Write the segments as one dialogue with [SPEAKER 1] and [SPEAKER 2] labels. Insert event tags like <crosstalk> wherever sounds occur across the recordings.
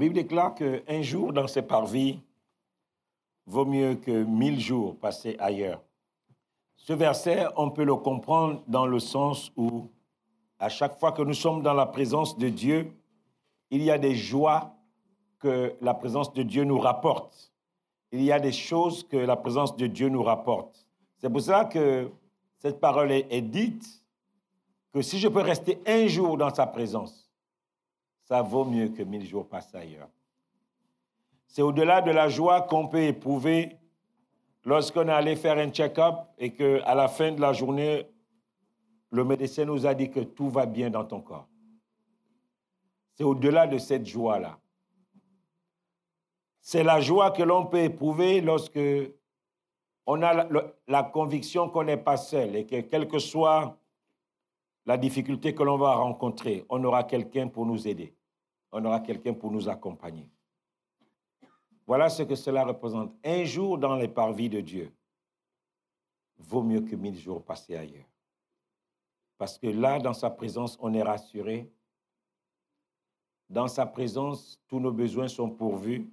[SPEAKER 1] Bible déclare qu'un jour dans ses parvis vaut mieux que mille jours passés ailleurs. Ce verset, on peut le comprendre dans le sens où, à chaque fois que nous sommes dans la présence de Dieu, il y a des joies que la présence de Dieu nous rapporte. Il y a des choses que la présence de Dieu nous rapporte. C'est pour ça que cette parole est, dite que si je peux rester un jour dans sa présence, ça vaut mieux que mille jours passés ailleurs. C'est au-delà de la joie qu'on peut éprouver lorsqu'on est allé faire un check-up et qu'à la fin de la journée, le médecin nous a dit que tout va bien dans ton corps. C'est au-delà de cette joie-là. C'est la joie que l'on peut éprouver lorsque on a la, conviction qu'on n'est pas seul et que quelle que soit la difficulté que l'on va rencontrer, on aura quelqu'un pour nous aider. On aura quelqu'un pour nous accompagner. Voilà ce que cela représente. Un jour dans les parvis de Dieu vaut mieux que mille jours passés ailleurs. Parce que là, dans sa présence, on est rassuré. Dans sa présence, tous nos besoins sont pourvus.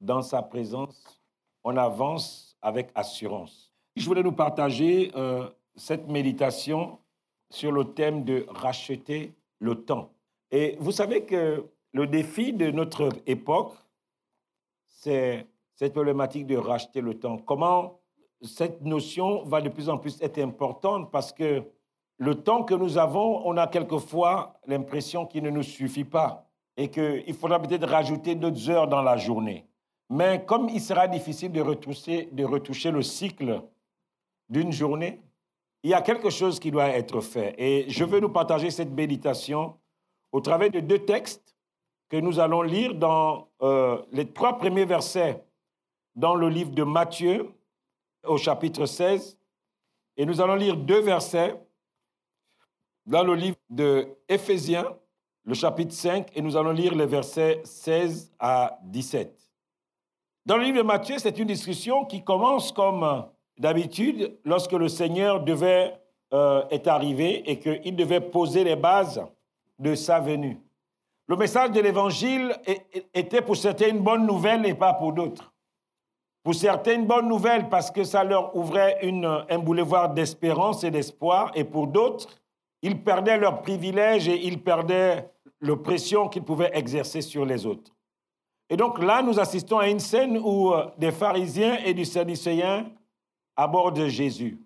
[SPEAKER 1] Dans sa présence, on avance avec assurance. Je voulais nous partager euh, cette méditation sur le thème de racheter le temps. Et vous savez que le défi de notre époque, c'est cette problématique de racheter le temps. Comment cette notion va de plus en plus être importante parce que le temps que nous avons, on a quelquefois l'impression qu'il ne nous suffit pas et qu'il faudra peut-être rajouter d'autres heures dans la journée. Mais comme il sera difficile de retoucher, le cycle d'une journée, il y a quelque chose qui doit être fait. Et je veux nous partager cette méditation au travers de deux textes que nous allons lire dans euh, les trois premiers versets dans le livre de Matthieu au chapitre 16. Et nous allons lire deux versets dans le livre de Éphésiens, le chapitre 5, et nous allons lire les versets 16 à 17. Dans le livre de Matthieu, c'est une discussion qui commence comme d'habitude lorsque le Seigneur devait euh, est arrivé et qu'il devait poser les bases de sa venue. Le message de l'Évangile était pour certains une bonne nouvelle et pas pour d'autres. Pour certains, une bonne nouvelle parce que ça leur ouvrait une, un boulevard d'espérance et d'espoir, et pour d'autres, ils perdaient leurs privilèges et ils perdaient l'oppression qu'ils pouvaient exercer sur les autres. Et donc là, nous assistons à une scène où euh, des pharisiens et des sadducéens abordent Jésus.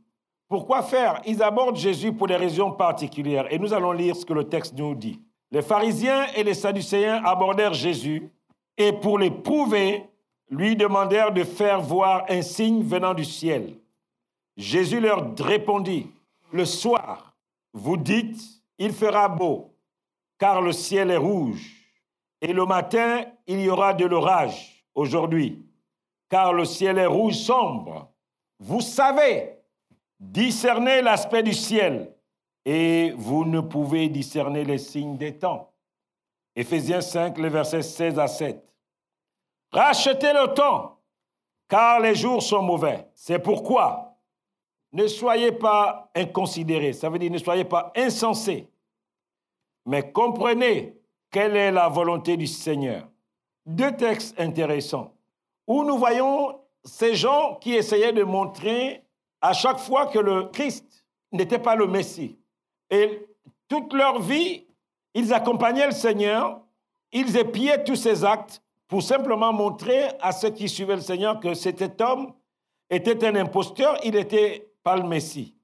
[SPEAKER 1] Pourquoi faire? Ils abordent Jésus pour des raisons particulières. Et nous allons lire ce que le texte nous dit. Les pharisiens et les sadducéens abordèrent Jésus et pour l'éprouver, lui demandèrent de faire voir un signe venant du ciel. Jésus leur répondit, Le soir, vous dites, il fera beau, car le ciel est rouge et le matin, il y aura de l'orage aujourd'hui, car le ciel est rouge sombre. Vous savez discerner l'aspect du ciel, et vous ne pouvez discerner les signes des temps. Éphésiens 5, les versets 16 à 7. Rachetez le temps, car les jours sont mauvais. C'est pourquoi ne soyez pas inconsidérés, ça veut dire ne soyez pas insensés, mais comprenez quelle est la volonté du Seigneur Deux textes intéressants où nous voyons ces gens qui essayaient de montrer à chaque fois que le Christ n'était pas le Messie. Et toute leur vie, ils accompagnaient le Seigneur, ils épiaient tous ses actes pour simplement montrer à ceux qui suivaient le Seigneur que cet homme était un imposteur, il n'était pas le Messie.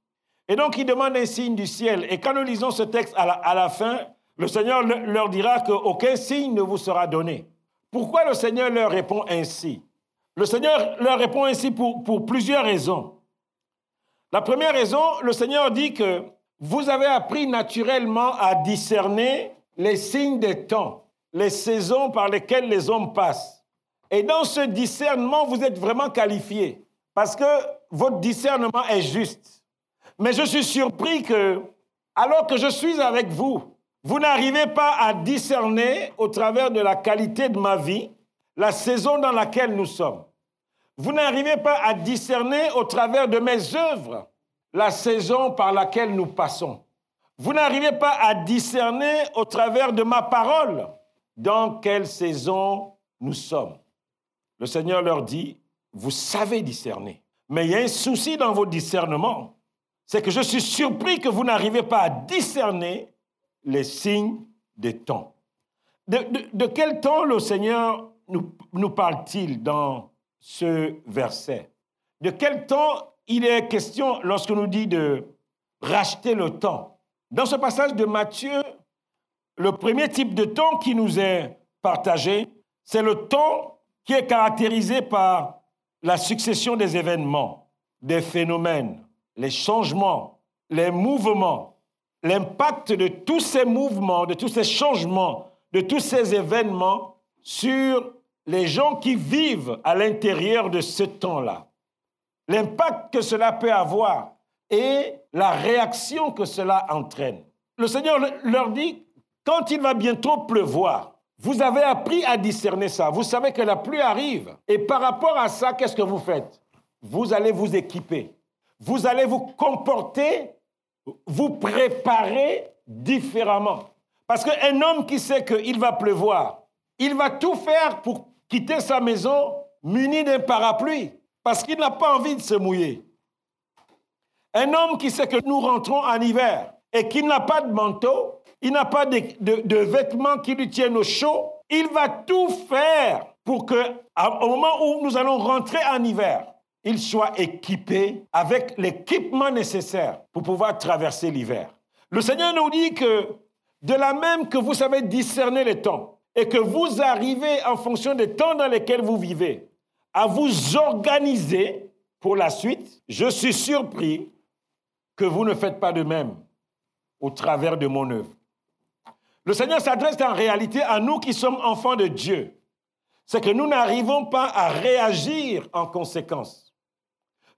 [SPEAKER 1] Et donc, il demande un signe du ciel. Et quand nous lisons ce texte à la, fin, le Seigneur leur dira qu'aucun signe ne vous sera donné. Pourquoi le Seigneur leur répond ainsi? Le Seigneur leur répond ainsi pour plusieurs raisons. La première raison, le Seigneur dit que vous avez appris naturellement à discerner les signes des temps, les saisons par lesquelles les hommes passent. Et dans ce discernement, vous êtes vraiment qualifié parce que votre discernement est juste. Mais je suis surpris que, alors que je suis avec vous, vous n'arrivez pas à discerner au travers de la qualité de ma vie la saison dans laquelle nous sommes. Vous n'arrivez pas à discerner au travers de mes œuvres la saison par laquelle nous passons. Vous n'arrivez pas à discerner au travers de ma parole dans quelle saison nous sommes. Le Seigneur leur dit, vous savez discerner. Mais il y a un souci dans vos discernements. C'est que je suis surpris que vous n'arrivez pas à discerner les signes des temps. De, quel temps le Seigneur nous, nous parle-t-il dans ce verset. De quel temps il est question lorsque nous dit de racheter le temps? Dans ce passage de Matthieu, le premier type de temps qui nous est partagé, c'est le temps qui est caractérisé par la succession des événements, des phénomènes, les changements, les mouvements, l'impact de tous ces mouvements, de tous ces changements de tous ces événements sur les gens qui vivent à l'intérieur de ce temps-là. L'impact que cela peut avoir et la réaction que cela entraîne. Le Seigneur leur dit, quand il va bientôt pleuvoir, vous avez appris à discerner ça. Vous savez que la pluie arrive. Et par rapport à ça, qu'est-ce que vous faites? Vous allez vous équiper. Vous allez vous comporter, vous préparer différemment. Parce qu'un homme qui sait qu'il va pleuvoir, il va tout faire pour quitter sa maison muni d'un parapluie, parce qu'il n'a pas envie de se mouiller. Un homme qui sait que nous rentrons en hiver et qu'il n'a pas de manteau, il n'a pas de, vêtements qui lui tiennent au chaud, il va tout faire pour que, au moment où nous allons rentrer en hiver, il soit équipé avec l'équipement nécessaire pour pouvoir traverser l'hiver. Le Seigneur nous dit que de la même que vous savez discerner les temps et que vous arrivez en fonction des temps dans lesquels vous vivez à vous organiser pour la suite, je suis surpris que vous ne faites pas de même au travers de mon œuvre. Le Seigneur s'adresse en réalité à nous qui sommes enfants de Dieu. C'est que nous n'arrivons pas à réagir en conséquence.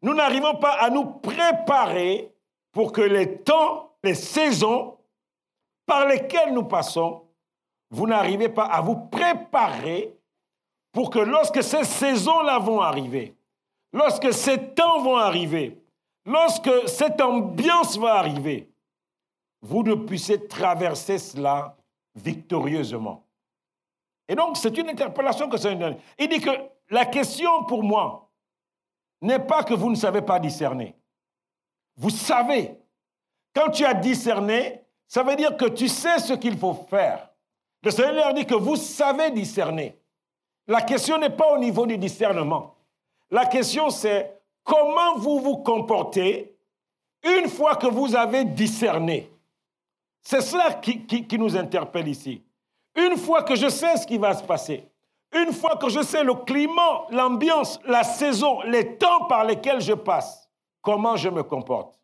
[SPEAKER 1] Nous n'arrivons pas à nous préparer pour que les temps, les saisons par lesquels nous passons, vous n'arrivez pas à vous préparer pour que lorsque ces saisons-là vont arriver, lorsque ces temps vont arriver, lorsque cette ambiance va arriver, vous ne puissiez traverser cela victorieusement. Et donc, c'est une interpellation que ça donne. Il dit que la question pour moi n'est pas que vous ne savez pas discerner. Vous savez. Quand tu as discerné, ça veut dire que tu sais ce qu'il faut faire. Le Seigneur dit que vous savez discerner. La question n'est pas au niveau du discernement. La question c'est comment vous vous comportez une fois que vous avez discerné. C'est cela qui, qui, nous interpelle ici. Une fois que je sais ce qui va se passer, une fois que je sais le climat, l'ambiance, la saison, les temps par lesquels je passe, comment je me comporte.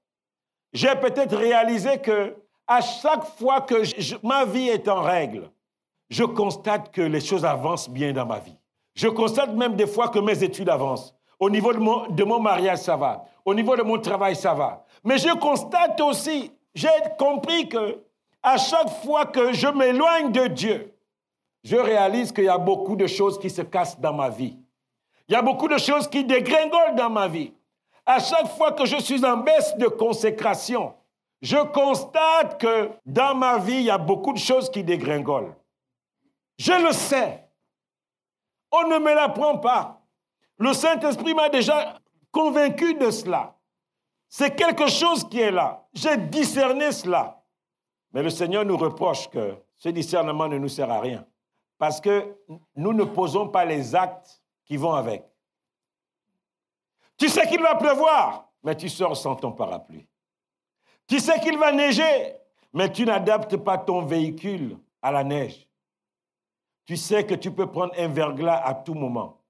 [SPEAKER 1] J'ai peut-être réalisé que à chaque fois que ma vie est en règle, je constate que les choses avancent bien dans ma vie. Je constate même des fois que mes études avancent. Au niveau de mon, mariage, ça va. Au niveau de mon travail, ça va. Mais je constate aussi, j'ai compris que à chaque fois que je m'éloigne de Dieu, je réalise qu'il y a beaucoup de choses qui se cassent dans ma vie. Il y a beaucoup de choses qui dégringolent dans ma vie. À chaque fois que je suis en baisse de consécration, je constate que dans ma vie, il y a beaucoup de choses qui dégringolent. Je le sais. On ne me l'apprend pas. Le Saint-Esprit m'a déjà convaincu de cela. C'est quelque chose qui est là. J'ai discerné cela. Mais le Seigneur nous reproche que ce discernement ne nous sert à rien. Parce que nous ne posons pas les actes qui vont avec. Tu sais qu'il va pleuvoir, mais tu sors sans ton parapluie. Tu sais qu'il va neiger, mais tu n'adaptes pas ton véhicule à la neige. Tu sais que tu peux prendre un verglas à tout moment,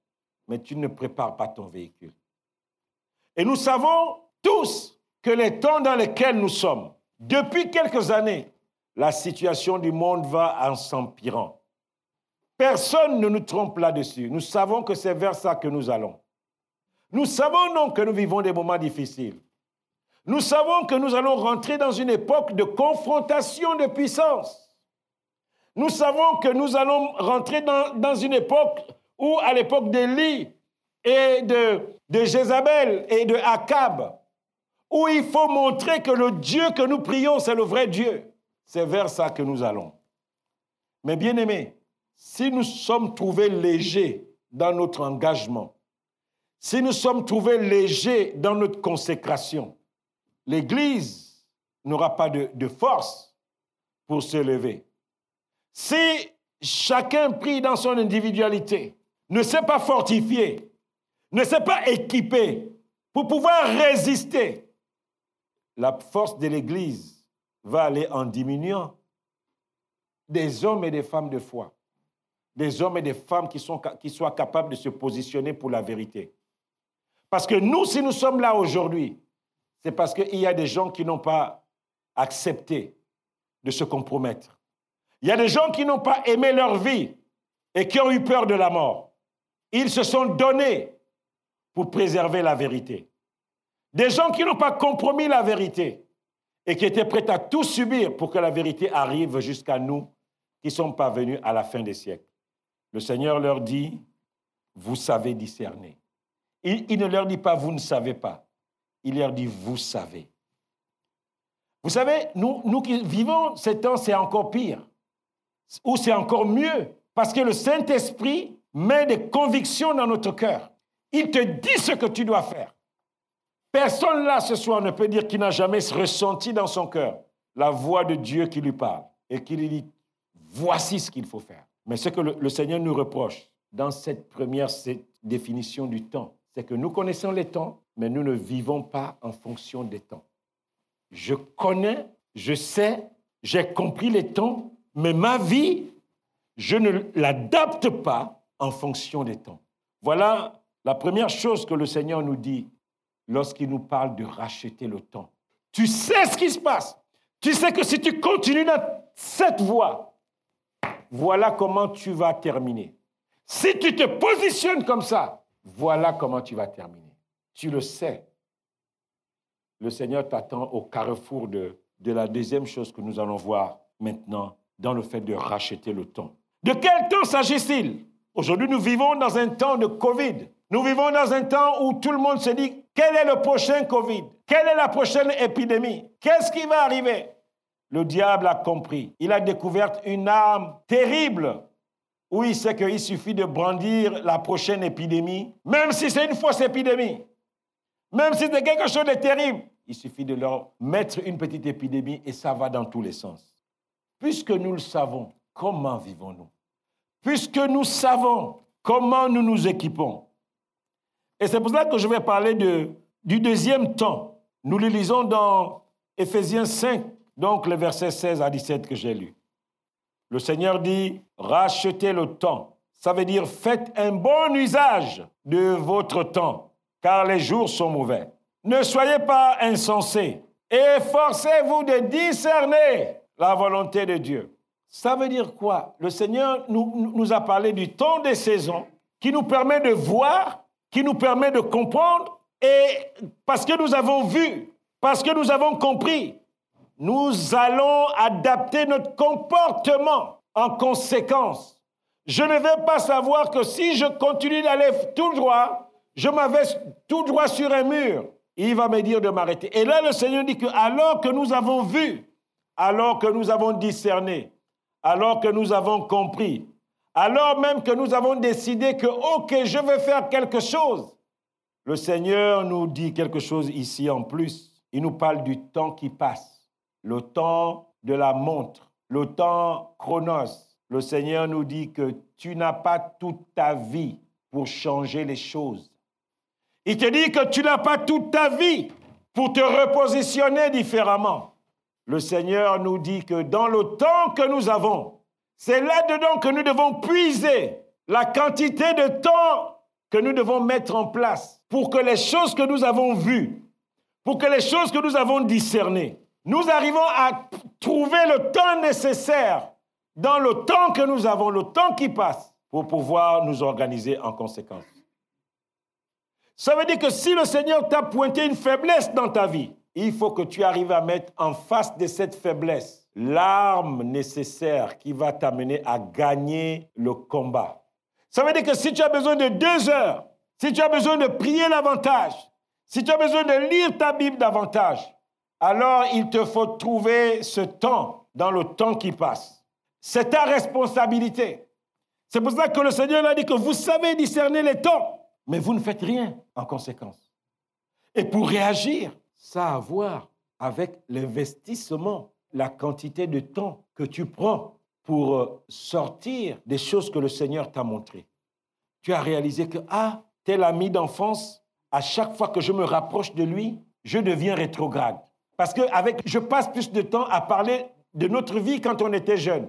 [SPEAKER 1] mais tu ne prépares pas ton véhicule. Et nous savons tous que les temps dans lesquels nous sommes, depuis quelques années, la situation du monde va en s'empirant. Personne ne nous trompe là-dessus. Nous savons que c'est vers ça que nous allons. Nous savons donc que nous vivons des moments difficiles. Nous savons que nous allons rentrer dans une époque de confrontation de puissance. Nous savons que nous allons rentrer dans, une époque où, à l'époque d'Élie et de, de Jézabel et de Akab, où il faut montrer que le Dieu que nous prions, c'est le vrai Dieu. C'est vers ça que nous allons. Mais bien aimés, si nous sommes trouvés légers dans notre engagement, si nous sommes trouvés légers dans notre consécration, l'Église n'aura pas de, de, force pour se lever. Si chacun prie dans son individualité, ne s'est pas fortifié, ne s'est pas équipé pour pouvoir résister, la force de l'Église va aller en diminuant. Des hommes et des femmes de foi, des hommes et des femmes qui, sont, qui soient capables de se positionner pour la vérité. Parce que nous, si nous sommes là aujourd'hui, c'est parce qu'il y a des gens qui n'ont pas accepté de se compromettre. Il y a des gens qui n'ont pas aimé leur vie et qui ont eu peur de la mort. Ils se sont donnés pour préserver la vérité. Des gens qui n'ont pas compromis la vérité et qui étaient prêts à tout subir pour que la vérité arrive jusqu'à nous qui sont parvenus à la fin des siècles. Le Seigneur leur dit, vous savez discerner. Il, ne leur dit pas, vous ne savez pas. Il leur dit, vous savez. Vous savez, nous, nous qui vivons ces temps, c'est encore pire. Ou c'est encore mieux. Parce que le Saint-Esprit met des convictions dans notre cœur. Il te dit ce que tu dois faire. Personne là ce soir ne peut dire qu'il n'a jamais ressenti dans son cœur la voix de Dieu qui lui parle et qui lui dit, voici ce qu'il faut faire. Mais ce que le, Seigneur nous reproche dans cette première définition du temps, c'est que nous connaissons les temps, mais nous ne vivons pas en fonction des temps. Je connais, je sais, j'ai compris les temps, mais ma vie, je ne l'adapte pas en fonction des temps. Voilà la première chose que le Seigneur nous dit lorsqu'il nous parle de racheter le temps. Tu sais ce qui se passe. Tu sais que si tu continues dans cette voie, voilà comment tu vas terminer. Si tu te positionnes comme ça, voilà comment tu vas terminer. Tu le sais. Le Seigneur t'attend au carrefour de, de la deuxième chose que nous allons voir maintenant dans le fait de racheter le temps. De quel temps s'agit-il? Aujourd'hui, nous vivons dans un temps de Covid. Nous vivons dans un temps où tout le monde se dit quel est le prochain Covid? Quelle est la prochaine épidémie? Qu'est-ce qui va arriver? Le diable a compris. Il a découvert une arme terrible où il sait qu'il suffit de brandir la prochaine épidémie, même si c'est une fausse épidémie, même si c'est quelque chose de terrible. Il suffit de leur mettre une petite épidémie et ça va dans tous les sens. Puisque nous le savons, comment vivons-nous? Puisque nous savons comment nous nous équipons, et c'est pour ça que je vais parler du deuxième temps. Nous le lisons dans Éphésiens 5, donc le verset 16 à 17 que j'ai lu. Le Seigneur dit, rachetez le temps. Ça veut dire, faites un bon usage de votre temps, car les jours sont mauvais. Ne soyez pas insensés. Efforcez-vous de discerner la volonté de Dieu. Ça veut dire quoi? Le Seigneur nous, nous a parlé du temps des saisons qui nous permet de voir qui nous permet de comprendre et parce que nous avons vu, parce que nous avons compris, nous allons adapter notre comportement en conséquence. Je ne vais pas savoir que si je continue d'aller tout droit, je m'avais tout droit sur un mur. Il va me dire de m'arrêter. Et là, le Seigneur dit que alors que nous avons vu, alors que nous avons discerné, alors que nous avons compris, alors même que nous avons décidé que, OK, je veux faire quelque chose, le Seigneur nous dit quelque chose ici en plus. Il nous parle du temps qui passe, le temps de la montre, le temps chronos. Le Seigneur nous dit que tu n'as pas toute ta vie pour changer les choses. Il te dit que tu n'as pas toute ta vie pour te repositionner différemment. Le Seigneur nous dit que dans le temps que nous avons, c'est là-dedans que nous devons puiser la quantité de temps que nous devons mettre en place pour que les choses que nous avons vues, pour que les choses que nous avons discernées, nous arrivons à trouver le temps nécessaire dans le temps que nous avons, le temps qui passe, pour pouvoir nous organiser en conséquence. Ça veut dire que si le Seigneur t'a pointé une faiblesse dans ta vie, il faut que tu arrives à mettre en face de cette faiblesse l'arme nécessaire qui va t'amener à gagner le combat. Ça veut dire que si tu as besoin de deux heures, si tu as besoin de prier davantage, Si tu as besoin de lire ta Bible davantage, alors il te faut trouver ce temps dans le temps qui passe. C'est ta responsabilité. C'est pour ça que le Seigneur a dit que vous savez discerner les temps, mais vous ne faites rien en conséquence. Et pour réagir, ça a à voir avec l'investissement, la quantité de temps que tu prends pour euh, sortir des choses que le Seigneur t'a montrées. Tu as réalisé que, ah, tel ami d'enfance, à chaque fois que je me rapproche de lui, je deviens rétrograde. Parce que avec, je passe plus de temps à parler de notre vie quand on était jeune.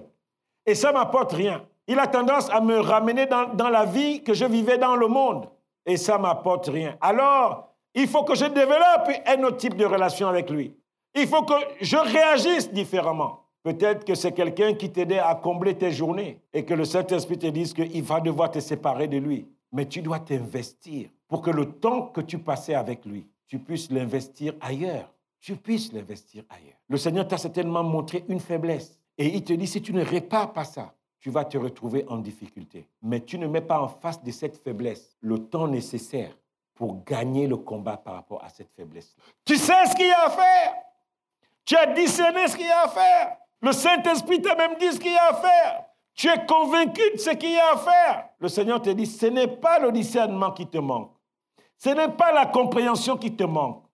[SPEAKER 1] Et ça m'apporte rien. Il a tendance à me ramener dans, dans la vie que je vivais dans le monde. Et ça m'apporte rien. Alors, il faut que je développe un autre type de relation avec lui. Il faut que je réagisse différemment. Peut-être que c'est quelqu'un qui t'aidait à combler tes journées et que le Saint-Esprit te dise qu'il va devoir te séparer de lui. Mais tu dois t'investir pour que le temps que tu passais avec lui, tu puisses l'investir ailleurs tu puisses l'investir ailleurs. Le Seigneur t'a certainement montré une faiblesse et il te dit, si tu ne répares pas ça, tu vas te retrouver en difficulté. Mais tu ne mets pas en face de cette faiblesse le temps nécessaire pour gagner le combat par rapport à cette faiblesse. Tu sais ce qu'il y a à faire. Tu as discerné ce qu'il y a à faire. Le Saint-Esprit t'a même dit ce qu'il y a à faire. Tu es convaincu de ce qu'il y a à faire. Le Seigneur te dit, ce n'est pas le discernement qui te manque. Ce n'est pas la compréhension qui te manque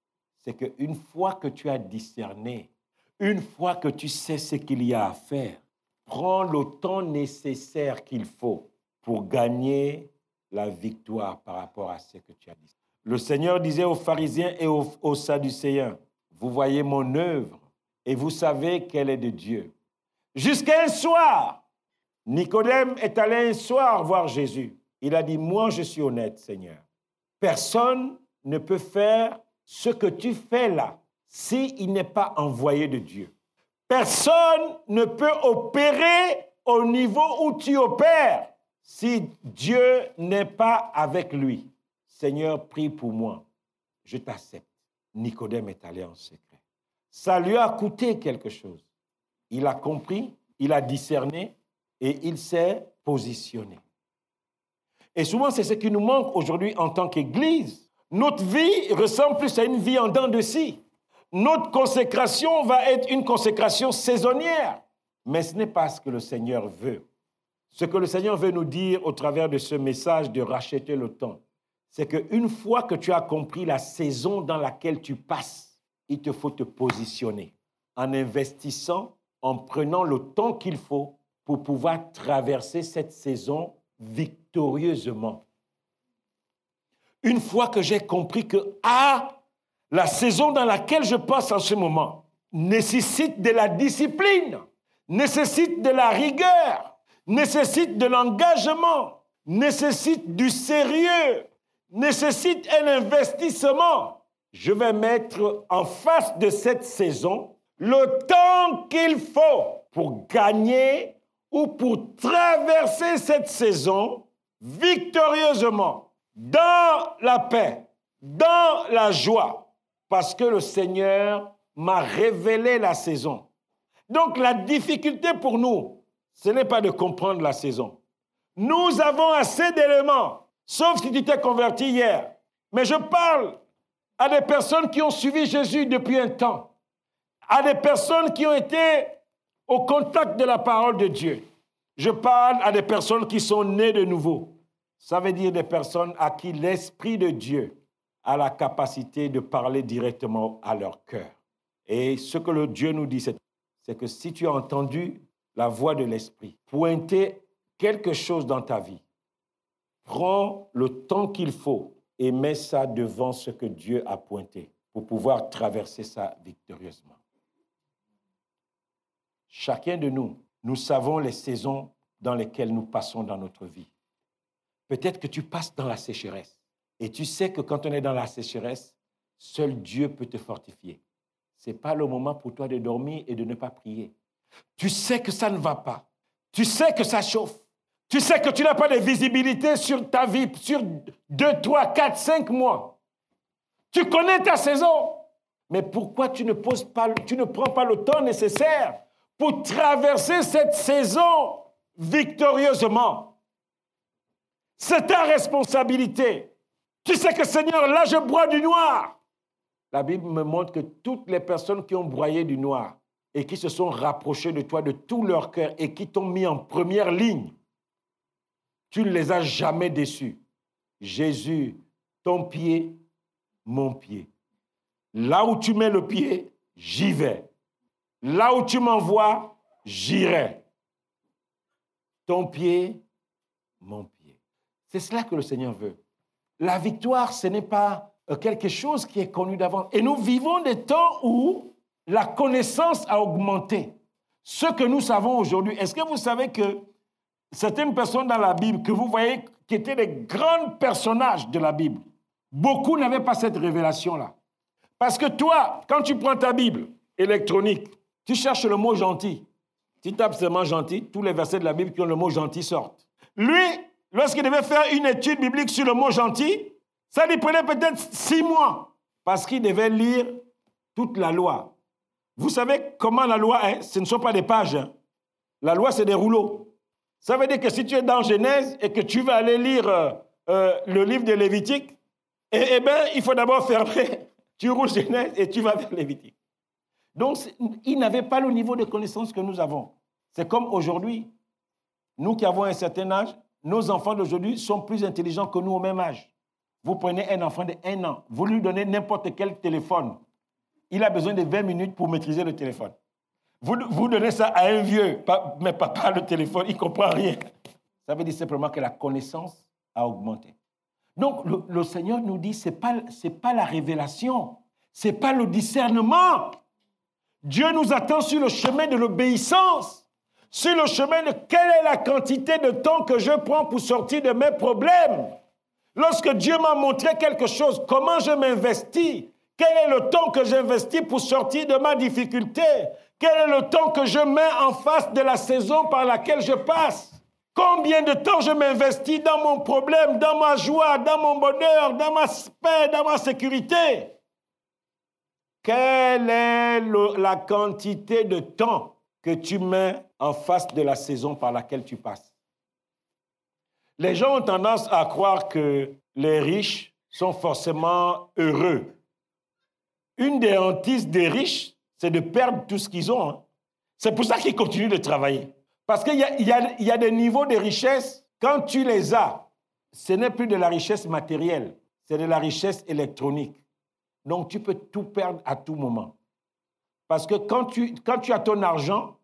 [SPEAKER 1] c'est qu'une fois que tu as discerné, une fois que tu sais ce qu'il y a à faire, prends le temps nécessaire qu'il faut pour gagner la victoire par rapport à ce que tu as dit. Le Seigneur disait aux pharisiens et aux, aux sadducéens, vous voyez mon œuvre et vous savez qu'elle est de Dieu. Jusqu'à un soir, Nicodème est allé un soir voir Jésus. Il a dit, moi je suis honnête, Seigneur. Personne ne peut faire ce que tu fais là, s'il n'est pas envoyé de Dieu. Personne ne peut opérer au niveau où tu opères si Dieu n'est pas avec lui. Seigneur, prie pour moi. Je t'accepte. Nicodème est allé en secret. Ça lui a coûté quelque chose. Il a compris, il a discerné et il s'est positionné. Et souvent, c'est ce qui nous manque aujourd'hui en tant qu'Église. Notre vie ressemble plus à une vie en dents de scie. Notre consécration va être une consécration saisonnière. Mais ce n'est pas ce que le Seigneur veut. Ce que le Seigneur veut nous dire au travers de ce message de racheter le temps, c'est qu'une fois que tu as compris la saison dans laquelle tu passes, il te faut te positionner en investissant, en prenant le temps qu'il faut pour pouvoir traverser cette saison victorieusement. Une fois que j'ai compris que, ah, la saison dans laquelle je passe en ce moment nécessite de la discipline, nécessite de la rigueur, nécessite de l'engagement, nécessite du sérieux, nécessite un investissement. Je vais mettre en face de cette saison le temps qu'il faut pour gagner ou pour traverser cette saison victorieusement dans la paix, dans la joie, parce que le Seigneur m'a révélé la saison. Donc la difficulté pour nous, ce n'est pas de comprendre la saison. Nous avons assez d'éléments, sauf si tu t'es converti hier. Mais je parle à des personnes qui ont suivi Jésus depuis un temps, à des personnes qui ont été au contact de la parole de Dieu. Je parle à des personnes qui sont nées de nouveau. Ça veut dire des personnes à qui l'Esprit de Dieu a la capacité de parler directement à leur cœur. Et ce que le Dieu nous dit, c'est que si tu as entendu la voix de l'Esprit pointer quelque chose dans ta vie, prends le temps qu'il faut et mets ça devant ce que Dieu a pointé pour pouvoir traverser ça victorieusement. Chacun de nous, nous savons les saisons dans lesquelles nous passons dans notre vie. Peut-être que tu passes dans la sécheresse. Et tu sais que quand on est dans la sécheresse, seul Dieu peut te fortifier. Ce n'est pas le moment pour toi de dormir et de ne pas prier. Tu sais que ça ne va pas. Tu sais que ça chauffe. Tu sais que tu n'as pas de visibilité sur ta vie, sur deux, trois, quatre, cinq mois. Tu connais ta saison. Mais pourquoi tu ne, prends pas le temps nécessaire pour traverser cette saison victorieusement? C'est ta responsabilité. Tu sais que Seigneur, là je bois du noir. la Bible me montre que toutes les personnes qui ont broyé du noir et qui se sont rapprochées de toi de tout leur cœur et qui t'ont mis en première ligne, tu ne les as jamais déçus. Jésus, ton pied, mon pied. Là où tu mets le pied, j'y vais. Là où tu m'envoies, j'irai. Ton pied, mon pied. C'est cela que le Seigneur veut. La victoire, ce n'est pas euh, quelque chose qui est connu d'avance. Et nous vivons des temps où la connaissance a augmenté. Ce que nous savons aujourd'hui, est-ce que vous savez que certaines personnes dans la Bible que vous voyez qui étaient des grands personnages de la Bible, beaucoup n'avaient pas cette révélation-là. Parce que toi, quand tu prends ta Bible électronique, tu cherches le mot gentil. Tu tapes seulement gentil, tous les versets de la Bible qui ont le mot gentil sortent. Lui, lorsqu'il devait faire une étude biblique sur le mot gentil, ça lui prenait peut-être six mois parce qu'il devait lire toute la loi. Vous savez comment la loi est? Ce ne sont pas des pages. Hein. La loi, c'est des rouleaux. Ça veut dire que si tu es dans Genèse et que tu vas aller lire euh, euh, le livre de Lévitique, eh, eh bien, il faut d'abord fermer. <laughs> Tu roules Genèse et tu vas vers Lévitique. Donc, il n'avait pas le niveau de connaissance que nous avons. C'est comme aujourd'hui. Nous qui avons un certain âge, nos enfants d'aujourd'hui sont plus intelligents que nous au même âge. Vous prenez un enfant de 1 an, vous lui donnez n'importe quel téléphone. Il a besoin de 20 minutes pour maîtriser le téléphone. Vous, donnez ça à un vieux, mais pas, le téléphone, il ne comprend rien. Ça veut dire simplement que la connaissance a augmenté. Donc le, Seigneur nous dit, ce n'est pas, pas la révélation, ce n'est pas le discernement. Dieu nous attend sur le chemin de l'obéissance, sur le chemin de quelle est la quantité de temps que je prends pour sortir de mes problèmes. Lorsque Dieu m'a montré quelque chose, comment je m'investis, quel est le temps que j'investis pour sortir de ma difficulté, quel est le temps que je mets en face de la saison par laquelle je passe, combien de temps je m'investis dans mon problème, dans ma joie, dans mon bonheur, dans ma paix, dans ma sécurité? Quelle est la quantité de temps que tu mets en face de la saison par laquelle tu passes? Les gens ont tendance à croire que les riches sont forcément heureux. Une des hantises des riches, c'est de perdre tout ce qu'ils ont. Hein. C'est pour ça qu'ils continuent de travailler. Parce qu'il y, y, a des niveaux de richesse, quand tu les as, ce n'est plus de la richesse matérielle, c'est de la richesse électronique. Donc tu peux tout perdre à tout moment. Parce que quand tu, quand tu as ton argent,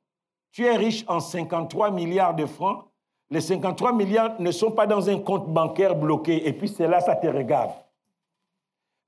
[SPEAKER 1] tu es riche en 53 milliards de francs, les 53 milliards ne sont pas dans un compte bancaire bloqué et puis c'est là, ça te regarde.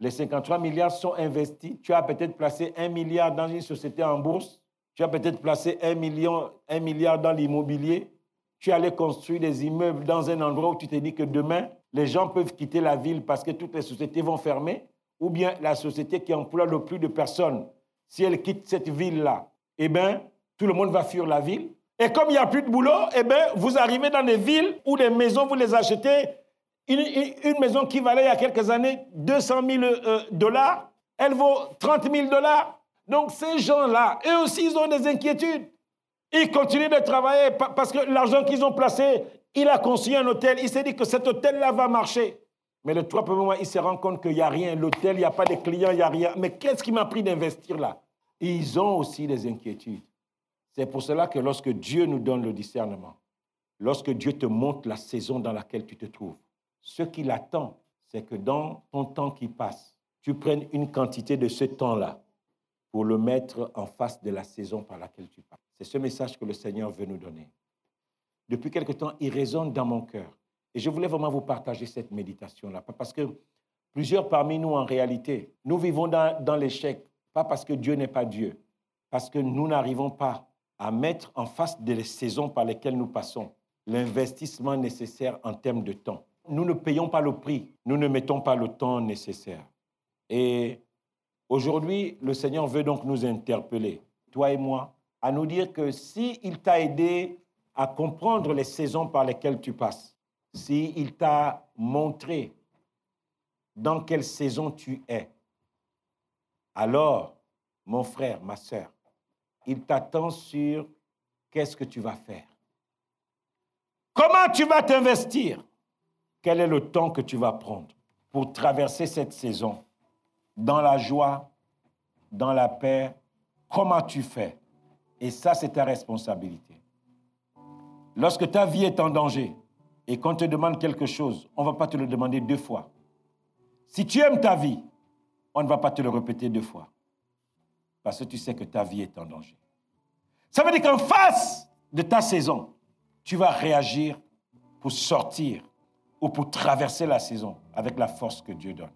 [SPEAKER 1] Les 53 milliards sont investis. Tu as peut-être placé un milliard dans une société en bourse. Tu as peut-être placé un, million, un milliard dans l'immobilier. Tu allais construire des immeubles dans un endroit où tu t'es dit que demain, les gens peuvent quitter la ville parce que toutes les sociétés vont fermer. Ou bien la société qui emploie le plus de personnes, si elle quitte cette ville-là, eh bien, tout le monde va fuir la ville. Et comme il n'y a plus de boulot, eh bien, vous arrivez dans des villes où des maisons, vous les achetez. Une, maison qui valait il y a quelques années 200 000 euh, dollars, elle vaut 30 000 dollars. Donc ces gens-là, eux aussi, ils ont des inquiétudes. Ils continuent de travailler parce que l'argent qu'ils ont placé, il a construit un hôtel. Il s'est dit que cet hôtel-là va marcher. Mais le trois premiers mois, il se rend compte qu'il n'y a rien. L'hôtel, il n'y a pas de clients, il n'y a rien. Mais qu'est-ce qui m'a pris d'investir là? Ils ont aussi des inquiétudes. C'est pour cela que lorsque Dieu nous donne le discernement, lorsque Dieu te montre la saison dans laquelle tu te trouves, ce qu'il attend, c'est que dans ton temps qui passe, tu prennes une quantité de ce temps-là pour le mettre en face de la saison par laquelle tu passes. C'est ce message que le Seigneur veut nous donner. Depuis quelque temps, il résonne dans mon cœur. Et je voulais vraiment vous partager cette méditation-là. Parce que plusieurs parmi nous, en réalité, nous vivons dans, dans l'échec. Pas parce que Dieu n'est pas Dieu, parce que nous n'arrivons pas à mettre en face des saisons par lesquelles nous passons l'investissement nécessaire en termes de temps. Nous ne payons pas le prix, nous ne mettons pas le temps nécessaire. Et aujourd'hui, le Seigneur veut donc nous interpeller, toi et moi, à nous dire que s'il il t'a aidé à comprendre les saisons par lesquelles tu passes, s'il il t'a montré dans quelle saison tu es, alors, mon frère, ma sœur, il t'attend sur qu'est-ce que tu vas faire. Comment tu vas t'investir? Quel est le temps que tu vas prendre pour traverser cette saison dans la joie, dans la paix, comment tu fais? Et ça, c'est ta responsabilité. Lorsque ta vie est en danger et qu'on te demande quelque chose, on ne va pas te le demander deux fois. Si tu aimes ta vie, on ne va pas te le répéter deux fois. Parce que tu sais que ta vie est en danger. Ça veut dire qu'en face de ta saison, tu vas réagir pour sortir ou pour traverser la saison avec la force que Dieu donne.